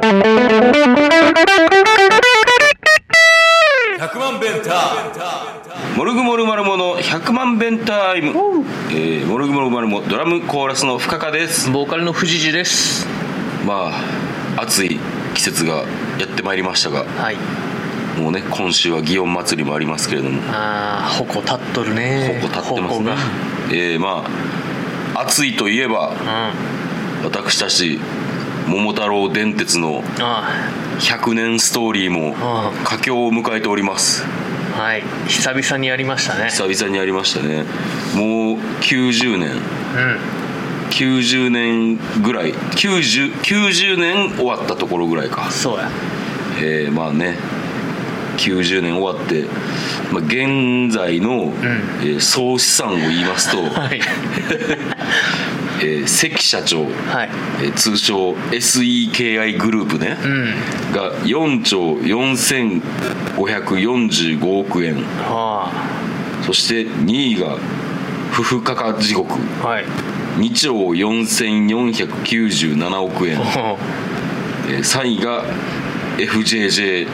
100万弁タモルグモルマルモの100万弁タイム、えー、モルグモルマルモドラムコーラスの深川です。ボーカルの藤次です。まあ暑い季節がやってまいりましたが。はい。もうね今週は祇園祭りもありますけれども。ああ矛立っとるね。ここ立ってますね。えー、まあ暑いといえばうん。私たち桃太郎電鉄のあ100年ストーリーもあ佳境を迎えております。あはい。久々にやりましたね。久々にやりましたね。もう90年。うん。90年ぐらい。90, 90年終わったところぐらいか。そうや。えー、まあね。90年終わって、まあ、現在の、えー総資産を言いますと、はい えー関社長、はい。えー通称 SEKI グループね、うん。が4兆4545億円。あ。そして2位が夫婦価格地獄あはい。2兆4497億円、おえー3位が FJJ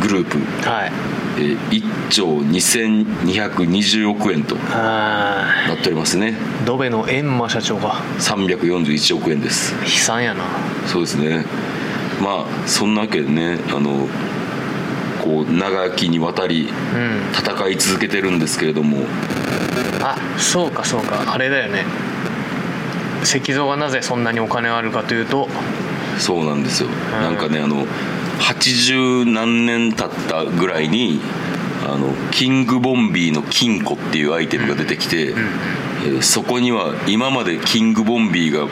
グループ、はいえー1兆2220億円とあなっておりますね。あドベの閻魔社長が。341億円です。悲惨やな。そうですね。まあそんなわけでねあのこう長きにわたりうん。戦い続けてるんですけれども。あそうかそうか。あれだよね。石像がなぜそんなにお金があるかというと。そうなんですよ、なんかねあの80何年経ったぐらいにあのキングボンビーの金庫っていうアイテムが出てきて、えーそこには今までキングボンビーが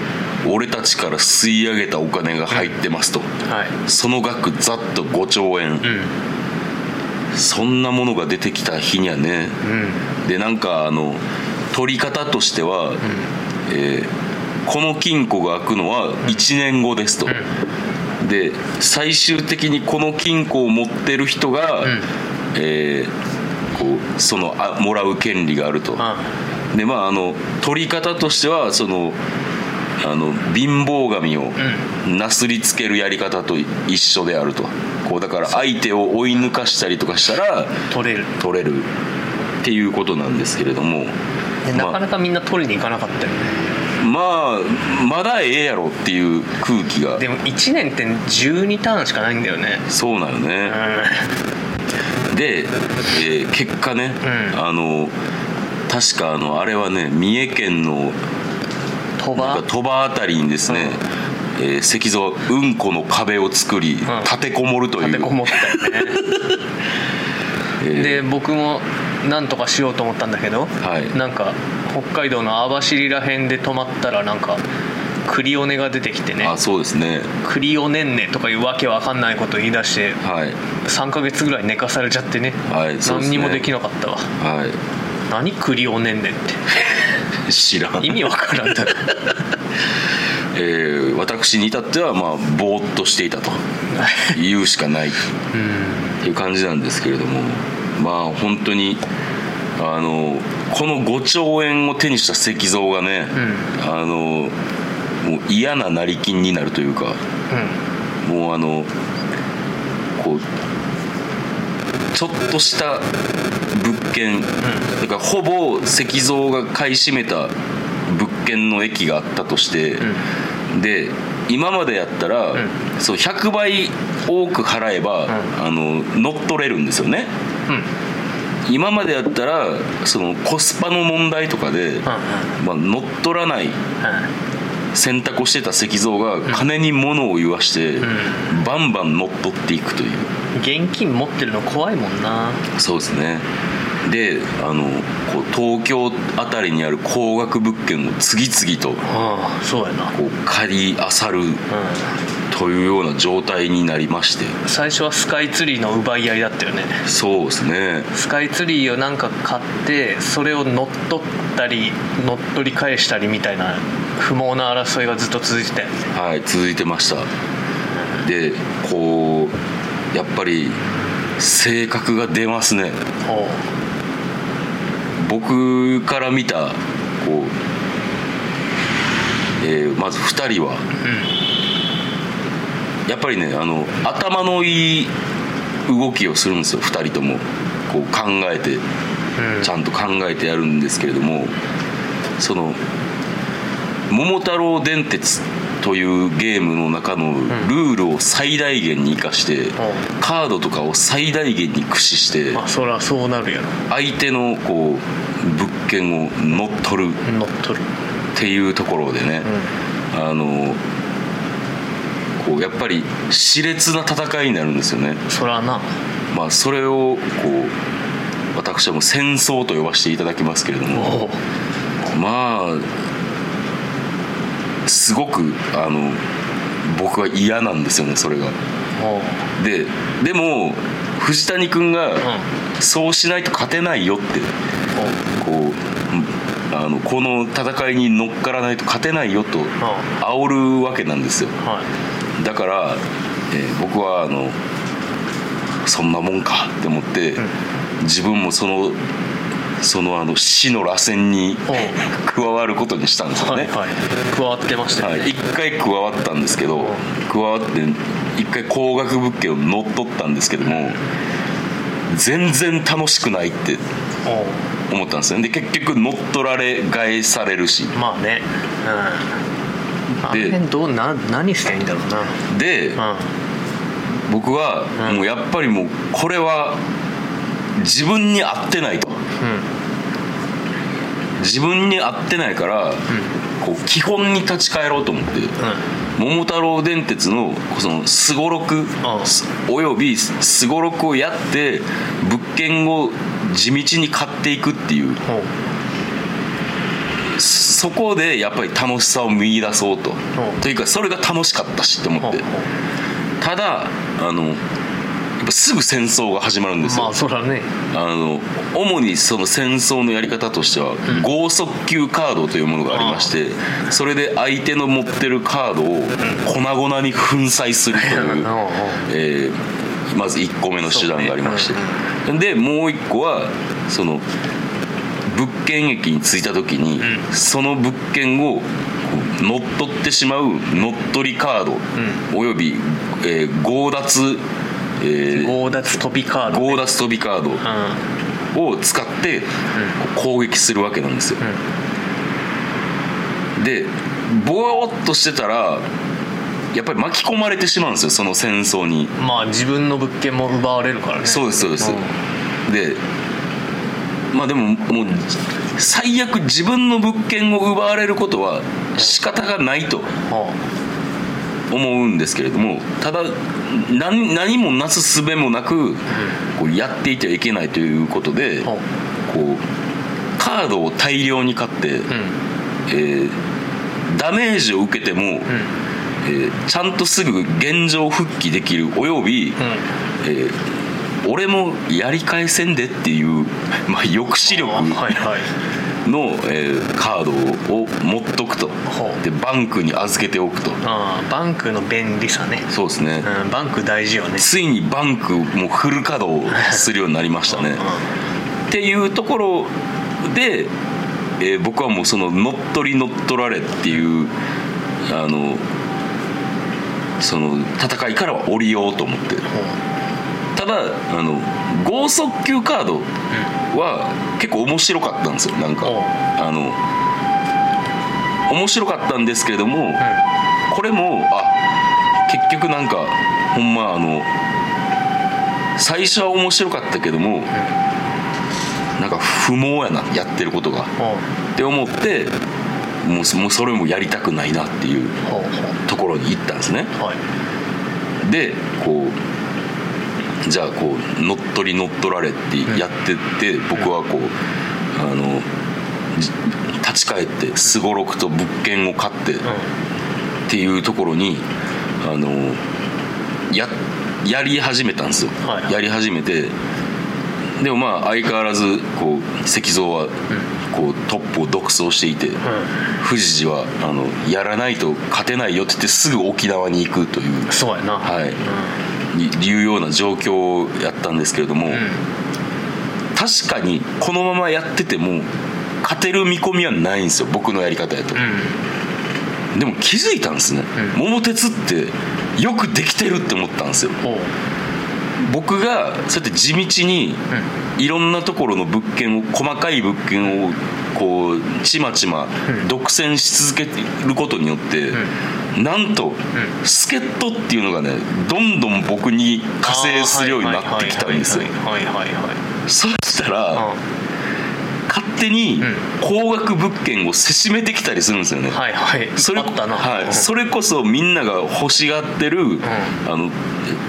俺たちから吸い上げたお金が入ってますと、はい。その額ざっと5兆円、うん。そんなものが出てきた日にはね、うん。でなんかあの取り方としては、えーこの金庫が開くのは1年後ですと、で最終的にこの金庫を持ってる人が、ん。えーこうそのあもらう権利があると、あでまああの取り方としてはそのあの貧乏神をなすりつけるやり方と一緒であると。こうだから相手を追い抜かしたりとかしたら取れる。取れるっていうことなんですけれども。でなかまなかみんな取りに行かなかったよね。あ、まあまだええやろっていう空気が。でも1年って12ターンしかないんだよね。そうなのうね、ん。で、えー結果ね、うん。あの確かあのあれはね三重県の鳥羽？鳥羽あたりにですね、えー石像うんこの壁を作り、立てこもるという。立てこもったよね。えー。で僕もなんとかしようと思ったんだけど、はい。なんか北海道の網走ら辺で泊まったらなんかクリオネが出てきてね。あそうですね。クリオネンネとかいうわけわかんないこと言い出してはい。3ヶ月ぐらい寝かされちゃってね,、はいね。何にもできなかったわ。は何クリオネンネって？い 知らん。意味わからんだろ。えー私に至ってはまあぼーっとしていたと。言うしかない。っていう感じなんですけれども。まあ本当にあのこの5兆円を手にした石像がね、あのもう嫌な成金になるというかもうあのこうちょっとした物件、だからほぼ石像が買い占めた物件の駅があったとして、で今までやったら、そう100倍多く払えば、あの乗っ取れるんですよね。うんうん今までやったらそのコスパの問題とかで、うんまあ、乗っ取らない選択をしてた石像が金に物を言わして、バンバン乗っ取っていくという。現金持ってるの怖いもんな。そうですね。であのこう東京あたりにある高額物件を次々とああそうやな。こう借りあさる。うというような状態になりまして。ん最初はスカイツリーの奪い合いだったよね。そうですね。スカイツリーをなんか買ってそれを乗っ取ったり乗っ取り返したりみたいな不毛な争いがずっと続いてたよねはい続いてました。でこうやっぱり性格が出ますね。僕から見たこう、えーまず2人は、やっぱりねあの頭のいい動きをするんですよ2人とも。こう考えてうん。ちゃんと考えてやるんですけれどもその「桃太郎電鉄」というゲームの中のルールを最大限に生かして、カードとかを最大限に駆使してまあそりゃそうなるやろ。相手のこう物件を乗っ取る。乗っ取る。っていうところでね、あのこうやっぱり熾烈な戦いになるんですよね。そな。まあ、それをこう私はもう戦争と呼ばせていただきますけれどおも。おまあすごくあの僕は嫌なんですよねそれが。おででも藤谷君がん。そうしないと勝てないよってこう。うんあのこの戦いに乗っからないと勝てないよと煽るわけなんですよ。はいだから、えー僕はあのそんなもんかって思って、自分もそのそのあの死の螺旋に 加わることにしたんですよね、はいはい。加わってましたよね、はい、一回加わったんですけど加わって一回高額物件を乗っ取ったんですけども全然楽しくないってお思ったんですよで結局乗っ取られ返されるし。うまあね。うんあの辺どうな何していいんだろうな。でうん。僕はうん。もうやっぱりもうこれは自分に合ってないと。自分に合ってないからこう基本に立ち返ろうと思って桃太郎電鉄のそのすごろくあおよびすごろくをやって物件を地道に買っていくっていうそこでやっぱり楽しさを見出そうと。う。んというかそれが楽しかったしって思って。ただあのすぐ戦争が始まるんですよ、うまあそらね。あの主にその戦争のやり方としては、剛速球カードというものがありましてそれで相手の持ってるカードを粉々に粉砕するという、うんうんえーまず1個目の手段がありまして、でもう1個はその物件駅に着いた時に、うん。その物件を乗っ取ってしまう乗っ取りカード、および、えー強奪、えー強奪飛びカードね。強奪飛びカードうん。を使って攻撃するわけなんですよ、でぼーっとしてたらやっぱり巻き込まれてしまうんですよその戦争に。まあ自分の物件も奪われるからね。そうですそうです、うん。でまあでももう最悪自分の物件を奪われることは仕方がないとは思うんですけれどもただ何何もなすすべもなくこうやっていてはいけないということでこうカードを大量に買って、えーダメージを受けても、うん。えーちゃんとすぐ現状復帰できるおよび、えー俺もやり返せんでっていう、まあ、抑止力の、えーカードを持っとくと。でバンクに預けておくと。ああバンクの便利さね。そうですね、うんバンク大事よね。ついにバンクもフル稼働するようになりましたね。っていうところで、えー僕はもうその乗っ取り乗っ取られっていうあのその戦いからは降りようと思ってただあの剛速球カードは結構面白かったんですよ。なんかあの面白かったんですけれども、これもあ結局なんかほんまあの最初は面白かったけども、なんか不毛やなやってることが。ほって思ってもうそもうそれもやりたくないなっていうところに行ったんですね。でこうじゃあこう乗っ取り乗っ取られってやってって、僕はこうあのじ立ち返ってすごろくと物件を買って、っていうところにあのややり始めたんですよ、やり始めてでもまあ相変わらずこう石像はこうトップを独走していて、富士寺はあのやらないと勝てないよって言ってすぐ沖縄に行くという。うんそうやな。はい。うんいいうような状況やったんですけれども、うん確かにこのままやってても勝てる見込みはないんですよ僕のやり方やと、うんでも気づいたんですね、うん桃鉄ってよくできてるって思ったんですよ僕がそうやって地道にいろんなところの物件を細かい物件をこうちまちま独占し続けることによって、なんと、助っ人っていうのがねどんどん僕に加勢するようになってきたんですよ。はいはいはいはいそしたらは勝手にうん。高額物件をせしめてきたりするんですよね、いはいはい。それあったな。はい、うん。それこそみんなが欲しがってる、あの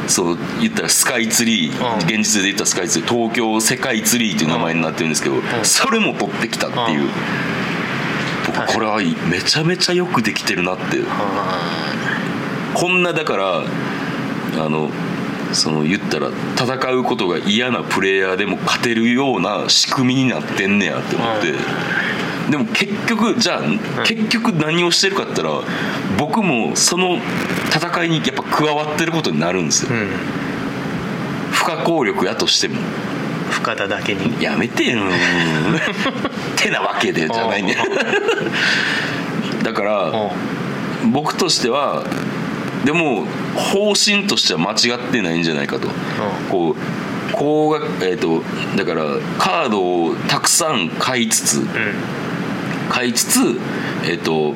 そう言ったらスカイツリー、うん。現実で言ったらスカイツリー東京世界ツリーっていう名前になってるんですけど、それも取ってきたっていう、うん僕これはめちゃめちゃよくできてるなって。あこんなだからあのその言ったら戦うことが嫌なプレイヤーでも勝てるような仕組みになってんねやって思って、でも結局じゃあ、結局何をしてるかって言ったら僕もその戦いにやっぱ加わってることになるんですよ、不可抗力やとしても深田だけに。やめてよ。てなわけでじゃないね。だから僕としてはでも方針としては間違ってないんじゃないかと。こう高額えっ、とだからカードをたくさん買いつつうん。買いつつえっ、と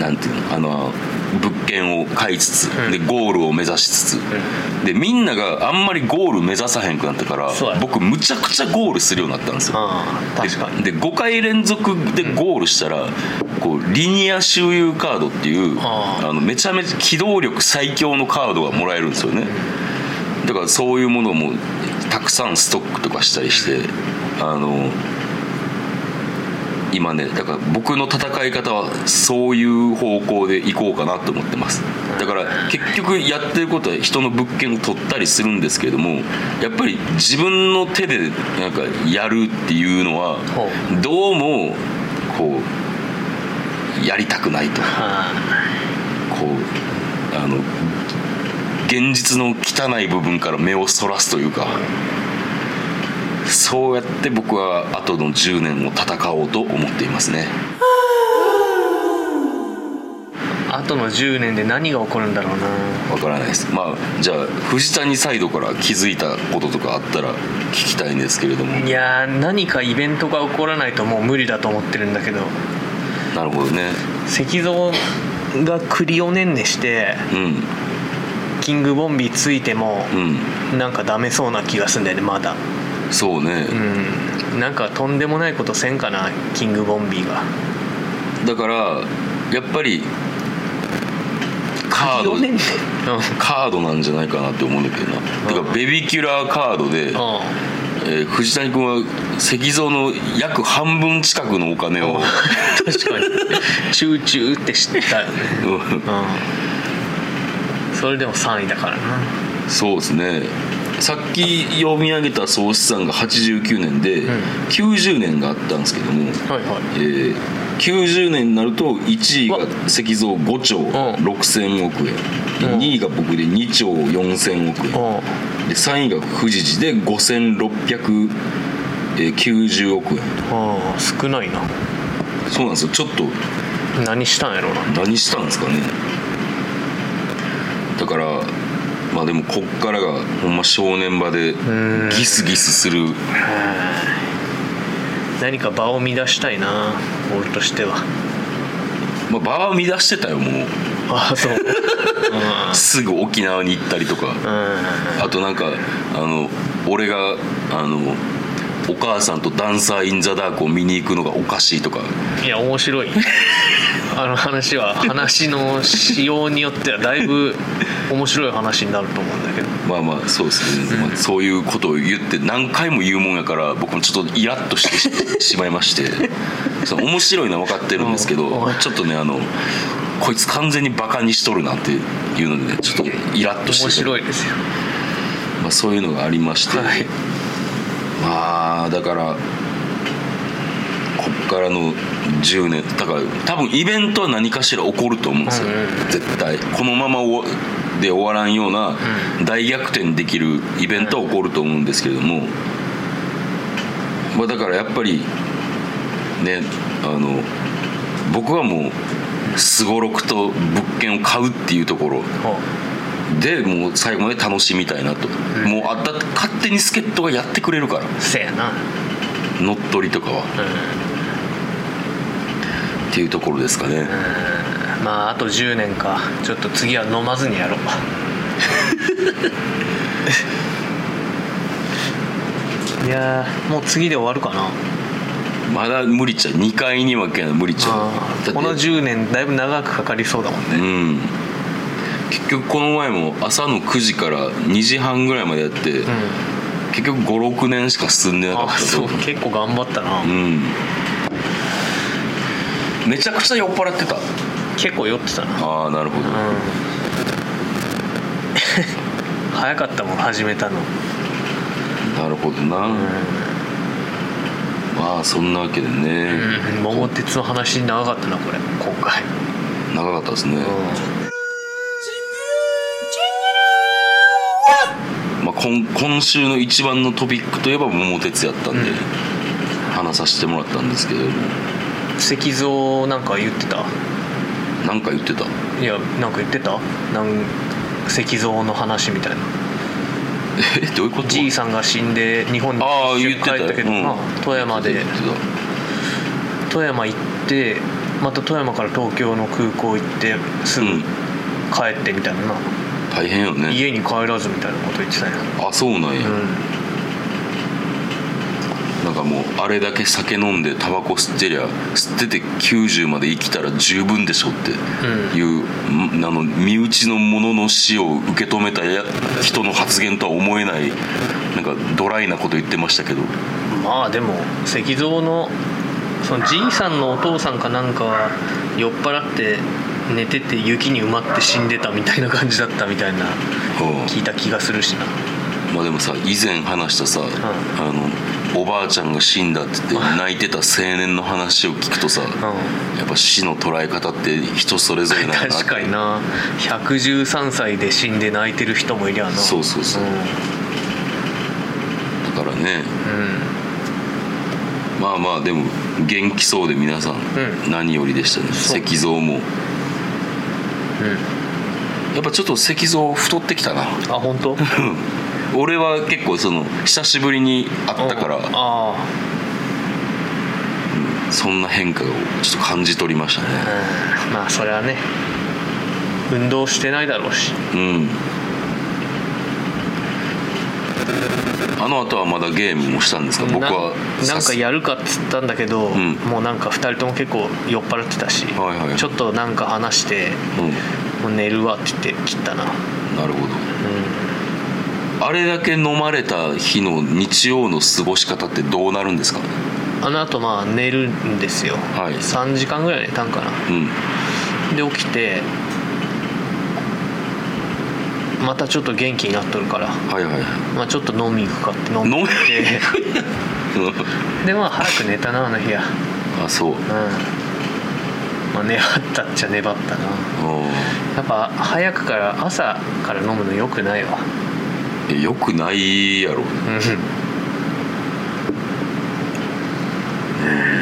なんていうのあの物件を買いつつ、うん。でゴールを目指しつつ、でみんながあんまりゴール目指さへんくなったから僕むちゃくちゃゴールするようになったんですよ。ああ確かに。でで5回連続でゴールしたら、こうリニア周遊カードっていうあのめちゃめちゃ機動力最強のカードがもらえるんですよね。だからそういうものもたくさんストックとかしたりしてあの今ねだから僕の戦い方はそういう方向で行こうかなと思ってます。だから結局やってることは人の物件を取ったりするんですけどもやっぱり自分の手でなんかやるっていうのはどうもこうやりたくないと。こうあの現実の汚い部分から目をそらすというかそうやって僕は後の10年を戦おうと思っていますね。あとの10年で何が起こるんだろうな。わからないです。まあじゃあ藤谷サイドから気づいたこととかあったら聞きたいんですけれども。いやー何かイベントが起こらないともう無理だと思ってるんだけど。なるほどね。石像がクリオネンネしてうん。キングボンビーついてもうん。なんかダメそうな気がすんだよねまだそうね、うん。なんかとんでもないことせんかなキングボンビーが。だからやっぱりカードカードなんじゃないかなって思うんだけどな。だからベビーキュラーカードで、うん。えー藤谷君は石像の約半分近くのお金を、確かに。チューチューって知ったよね。うん。うん。それでも3位だからな。そうですねさっき読み上げた総資産が89年で、ん。90年があったんですけども、はいはい。えー90年になると1位が石像5兆ん。6000億円、でうん。2位が僕で2兆4000億円、うん。で3位が富士寺で5690億円。ああ少ないな。そうなんですよ。ちょっと。何したんやろうな。何したんですかね。だからまあでもこっからがほんま正念場でん。ギスギスする。何か場を乱したいな俺としては。まあ場は乱してたよもう。ああそう。うん。すぐ沖縄に行ったりとか。うん。あとなんかあの俺があのお母さんとダンサー・イン・ザ・ダークを見に行くのがおかしいとか。いや面白いあの話は 話の仕様によってはだいぶ面白い話になると思うんだけど。まあまあそうですね、まあ、そういうことを言って何回も言うもんやから僕もちょっとイラッとしてししまいまして。その面白いのは分かってるんですけどうん。ちょっとねあのこいつ完全にバカにしとるなっていうのでねちょっとイラッとして面て白いですよ。まあ、そういうのがありまして、はい。まあだからからの10年だから多分イベントは何かしら起こると思うんですよ、絶対。このままで終わらんようなう大逆転できるイベントは起こると思うんですけれども、まあ、だからやっぱりねあの僕はもうすごろくと物件を買うっていうところ。ほでもう最後まで楽しみたいなと、うん。もうあだって勝手に助っ人がやってくれるから。うせやな。乗っ取りとかは。うんっていうところですかね、うん。まああと10年か。ちょっと次は飲まずにやろう。いやーもう次で終わるかな。まだ無理っちゃう。2回に分けない無理っちゃう。この10年だいぶ長くかかりそうだもんね。うん。結局この前も朝の9時から2時半ぐらいまでやって、うん。結局56年しか進んでなかったあそう。結構頑張ったな、うんめちゃくちゃ酔っ払ってた。結構酔ってたな。ああなるほど、うん。早かったもん始めたの。なるほどな、まあそんなわけでね、うん。桃鉄の話長かったなこれ。今回。長かったですね、まあ、今今週の一番のトピックといえば桃鉄やったんで、うん。話させてもらったんですけども石像なんか言ってた？なんか言ってた。いやなんか言ってた？なん石像の話みたいな。えどういうこと？じいさんが死んで日本にああ一言ってた。よ瞬帰ったけど、うん。まあ、富山で。富山行ってまた富山から東京の空港行ってすぐうん。帰ってみたいな。な、た大変よね。家に帰らずみたいなこと言ってたん。やあそうなんや、うんなんかもうあれだけ酒飲んでタバコ吸ってりゃ吸ってて90まで生きたら十分でしょっていう、んあの身内の者の死を受け止めたや人の発言とは思えないなんかドライなこと言ってましたけど。まあでも石像のそのじいさんのお父さんかなんかは酔っ払って寝てて雪に埋まって死んでたみたいな感じだったみたいなう。ん聞いた気がするしな。まあでもさ以前話したさ、あのおばあちゃんが死んだって言って泣いてた青年の話を聞くとさ、うやっぱ死の捉え方って人それぞれなんだな確かにな。113歳で死んで泣いてる人もいりゃな。そうそうそう。うん。だからね。うん。まあまあでも元気そうで皆さん、うん。何よりでしたね。石像も。うん。やっぱちょっと石像太ってきたな。あ本当？俺は結構その久しぶりに会ったから、あそんな変化をちょっと感じ取りましたね。まあそれはね運動してないだろうし。うん。あの後はまだゲームもしたんですか？僕はななんかやるかっつったんだけど、ん。もうなんか2人とも結構酔っ払ってたし、はいはい。ちょっとなんか話してうん。もう寝るわって言って切ったな、なるほどあれだけ飲まれた日の日曜の過ごし方ってどうなるんですか？あのあとまあ寝るんですよ、はい。3時間ぐらい寝たんかな。うん。で起きてまたちょっと元気になっとるから、はいはいはい。まあ、ちょっと飲み行くかって。飲んで飲でまあ早く寝たなあの日は。あそう。うん。まあ粘ったっちゃ粘ったな。あやっぱ早くから朝から飲むのよくないわーよくないやろ。う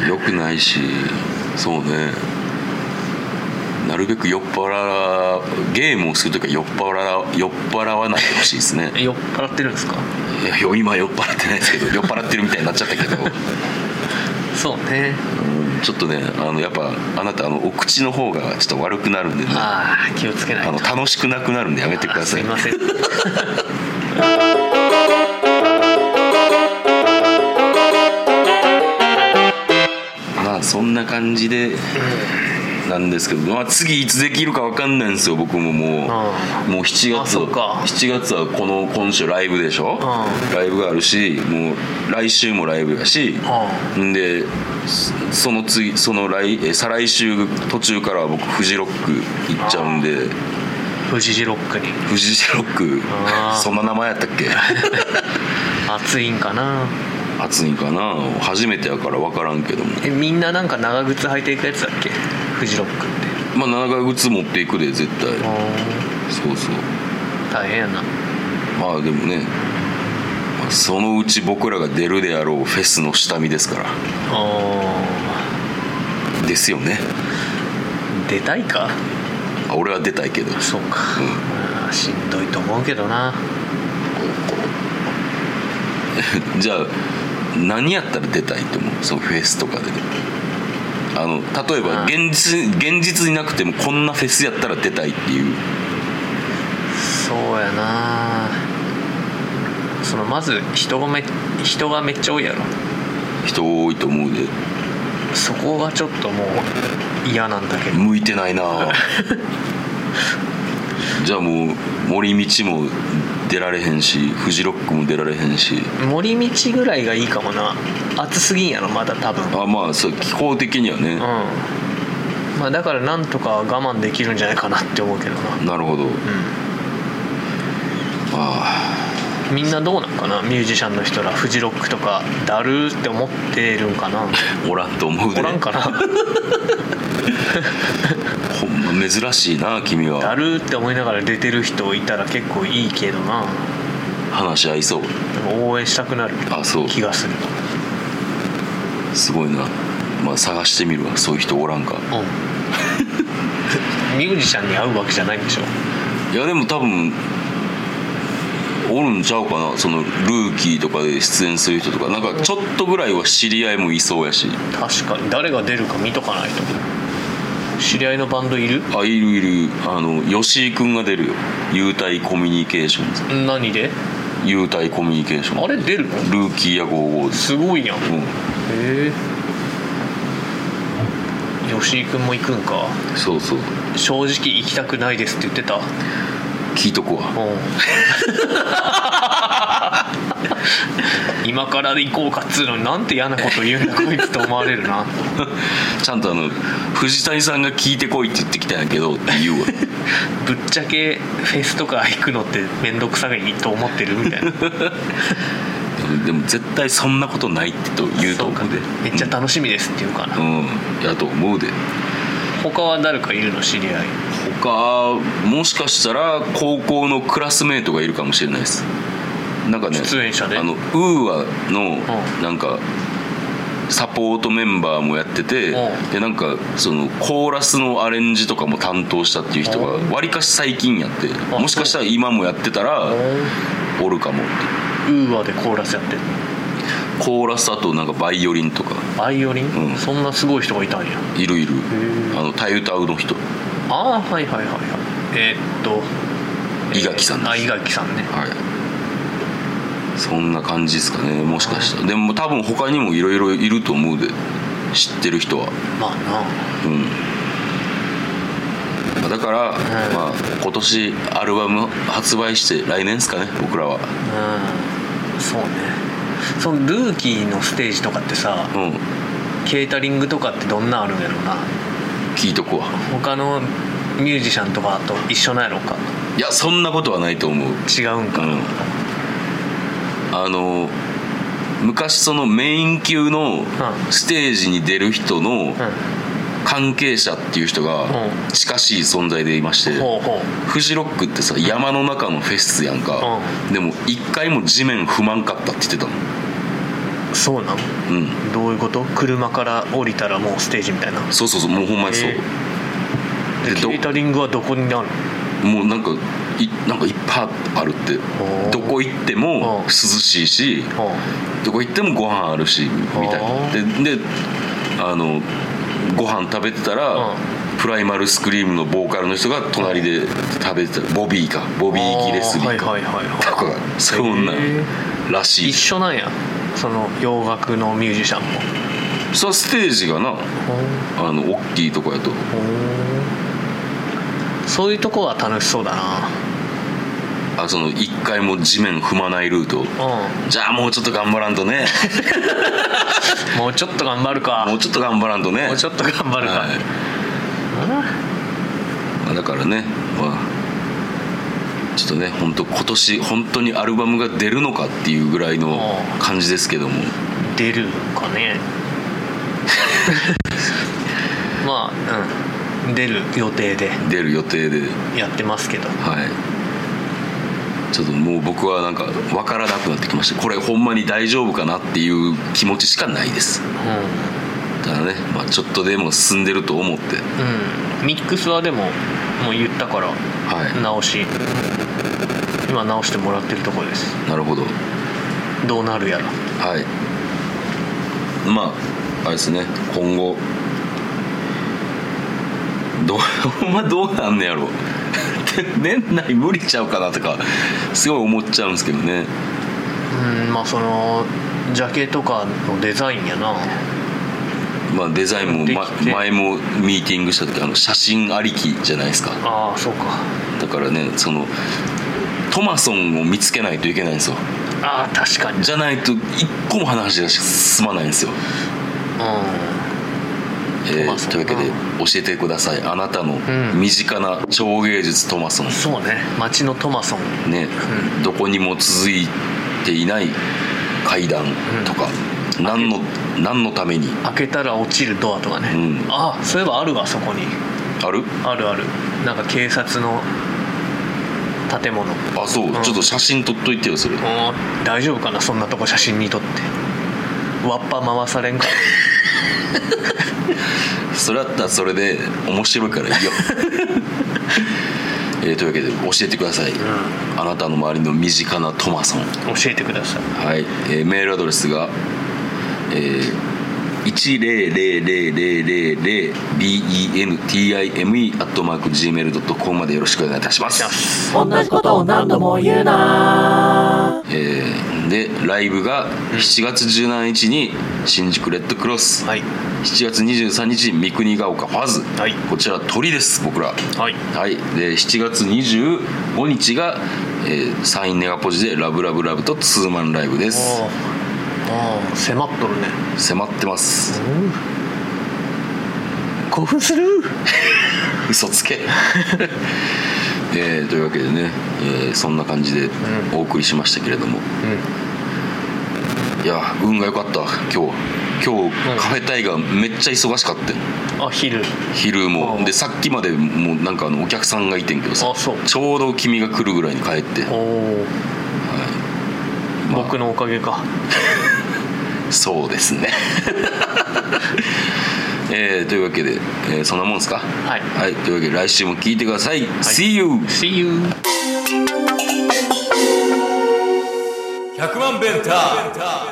ん。よくないしそうね。なるべく酔っ払ゲームをするときは酔っ払酔っ払わないでほしいですね。酔っ払ってるんですか？いや今酔っ払ってないですけど酔っ払ってるみたいになっちゃったけど、そうね。うん。ちょっとねあのやっぱあなたあのお口の方がちょっと悪くなるんでね。あああ気をつけないと。の楽しくなくなるんでやめてください。すいません まあそんな感じでなんですけど、まあ、次いつできるか分かんないんですよ僕ももう、うもう7あ月そうか。7月はこの今週ライブでしょ、うライブがあるしもう来週もライブやし、ん。でそその次その来え再来週途中からは僕フジロック行っちゃうんで富士ロックに。フジロック。そんな名前やったっけ？暑いんかな。暑いんかな？初めてやから分からんけども。えみんななんか長靴履いていくやつだっけ？フジロックって。まあ長靴持っていくで絶対。あそうそう。ー大変やな。まあでもね。まあそのうち僕らが出るであろうフェスの下見ですから。あですよね。ー出たいか？あ俺は出たいけど。そうか、まあしんどいと思うけどな。じゃあ何やったら出たいと思う？そのフェスとかであの例えばうん現実現実になくてもこんなフェスやったら出たいっていう。そうやな。そのまず人がめ人がめっちゃ多いやろ。人多いと思うでそこがちょっともう嫌なんだけど。向いてないな。じゃあもう森道も出られへんしフジロックも出られへんし。森道ぐらいがいいかもな。暑すぎんやろまだ多分。うんあまあそう気候的にはね、まあだからなんとか我慢できるんじゃないかなって思うけどな。なるほど、まあみんなどうなんかな？ミュージシャンの人らフジロックとかだるーって思ってるんかな？おらんと思うで。おらんかな？ほんま珍しいな君だはるーって思いながら出てる人いたら結構いいけどな。話し合いそう。応援したくなるあそう。気がする。すごいな。まあ探してみるわ。そういう人おらんか。うん。ミュージシャンに会うわけじゃないんでしょ。いやでも多分おるんちゃうかな？そのルーキーとかで出演する人とか。なんかちょっとぐらいは知り合いもいそうやし。確かに。誰が出るか見とかないと知り合いのバンドいる？あいるいる。あの吉井君が出るよ。優待コミュニケーションズ。何で？優待コミュニケーション。あれ出るの？ルーキーや55ですすごいやん。へうん。え。吉井君も行くんか。そうそう。正直行きたくないですって言ってた聞いとくわうん。今から行こうかっつうのになんて嫌なこと言うんだこいつと思われるな。ちゃんとあの藤谷さんが聞いてこいって言ってきたんやけどって言うわ。ぶっちゃけフェスとか行くのって面倒くさがいいと思ってるみたいな。でも絶対そんなことないってと言うと思うで。めっちゃ楽しみですって言うかな、うん。やと思うで。他は誰かいるの？知り合い他もしかしたら高校のクラスメートがいるかもしれないです。なんかね出演者で？あのウーアのうん。なんかサポートメンバーもやっててうん。でなんかそのコーラスのアレンジとかも担当したっていう人うん。がわりかし最近やってあもしかしたら今もやってたらウおるかもってーアでコーラスやってるコーラスあとなんかバイオリンとか。バイオリン、うん。そんなすごい人がいたんや。いるいる。ー。あのタイ歌うの人ああはいはいはいはい。えーっと伊垣さんです。あ伊垣さんね。はい。そんな感じですかねもしかしたら。でも多分他にもいろいろいると思うで知ってる人は。まあな。うん。まあだから、まあ、今年アルバム発売して来年ですかね僕らは。うん。そうね。そのルーキーのステージとかってさうん。ケータリングとかってどんなんあるんやろうな聞いとくわ。他のミュージシャンとかと一緒なんやろうか。いやそんなことはないと思う。違うんか、うん。あの昔そのメイン級のん。ステージに出る人のう関係者っていう人がうん。近しい存在でいまして、フジロックってさ山の中のフェスやんか、でも一回も地面踏まんかったって言ってたのうそうなのうん。どういうこと？車から降りたらもうステージみたいな？そうそうそうもうほんまにそう、へででどケータリングはどこになる？もうなんかいなんかいっぱいあるって。どこ行ってもうん涼しいしのどこ行ってもご飯あるしみたいあなでであのご飯食べてたら、うん。プライマルスクリームのボーカルの人が隣で食べてたボビーかボビー・ギレスリーか、とかそんなへらしい一緒なんやその洋楽のミュージシャンも。そうステージがなあの大きいとこやと。そういうとこは楽しそうだな。あその一回も地面踏まないルート。うじゃあもうちょっと頑張らんとね。ん もうちょっと頑張るか。もうちょっと頑張らんとね。もうちょっと頑張るか、はい。まあだからね。まあちょっとね本当今年本当にアルバムが出るのかっていうぐらいの感じですけども。出るかね。まあうん。出る予定で。出る予定で。やってますけど。はい。ちょっともう僕はなんか分からなくなってきましたこれほんまに大丈夫かなっていう気持ちしかないです。うん。ただね、まあ、ちょっとでも進んでると思って。うん。ミックスはでももう言ったからはい。直し。今直してもらってるところです。なるほど。どうなるやら。はい。まああれですね。今後どう ほんまどうなんねやろ。年内無理ちゃうかなとかすごい思っちゃうんですけどね。うんまあそのジャケとかのデザインやなまあデザインも、前もミーティングした時あの写真ありきじゃないですか。ああそうか。だからねそのトマソンを見つけないといけないんですよ。ああ確かに。じゃないと一個も話が進まないんですよ、うえートマソンというわけで教えてください。あなたのん。身近な超芸術トマソン。んそうね。街のトマソン。ね、どこにも続いていない階段とか、何の何のために？開けたら落ちるドアとかね、うん。あそういえばあるわそこに。ある？あるある。なんか警察の建物。あそう、ん。ちょっと写真撮っといてよそれ。うん大丈夫かなそんなとこ写真に撮って。わっぱ回されんか それだったらそれで面白いからいいよ。えーというわけで教えてください、あなたの周りの身近なトマソン。教えてください。はい、えーメールアドレスが、えー 10000bentime.gmail.com までよろしくお願いいたします。同じことを何度も言うな。えーでライブが7月17日に新宿レッドクロス、はい。7月23日三国ヶ丘ファズ、はい。こちら鳥です僕ら。はい。はい。で7月25日が、えーサインネガポジで「ラブラブラブ」とツーマンライブですあー迫っとるね。迫ってます。興奮する。嘘つけ。えーというわけでね、えーそんな感じでお送りしましたけれども、いや運が良かった。今日今日、カフェタイガーめっちゃ忙しかったあ昼。昼も。ああでさっきまでもうなんかあのお客さんがいてんけどさあそう。ちょうど君が来るぐらいに帰って、おおまあ僕のおかげか。そうですね。えーというわけで、えーそんなもんですか？はい。はいというわけで来週も聞いてください、See you! See you 100万ベンター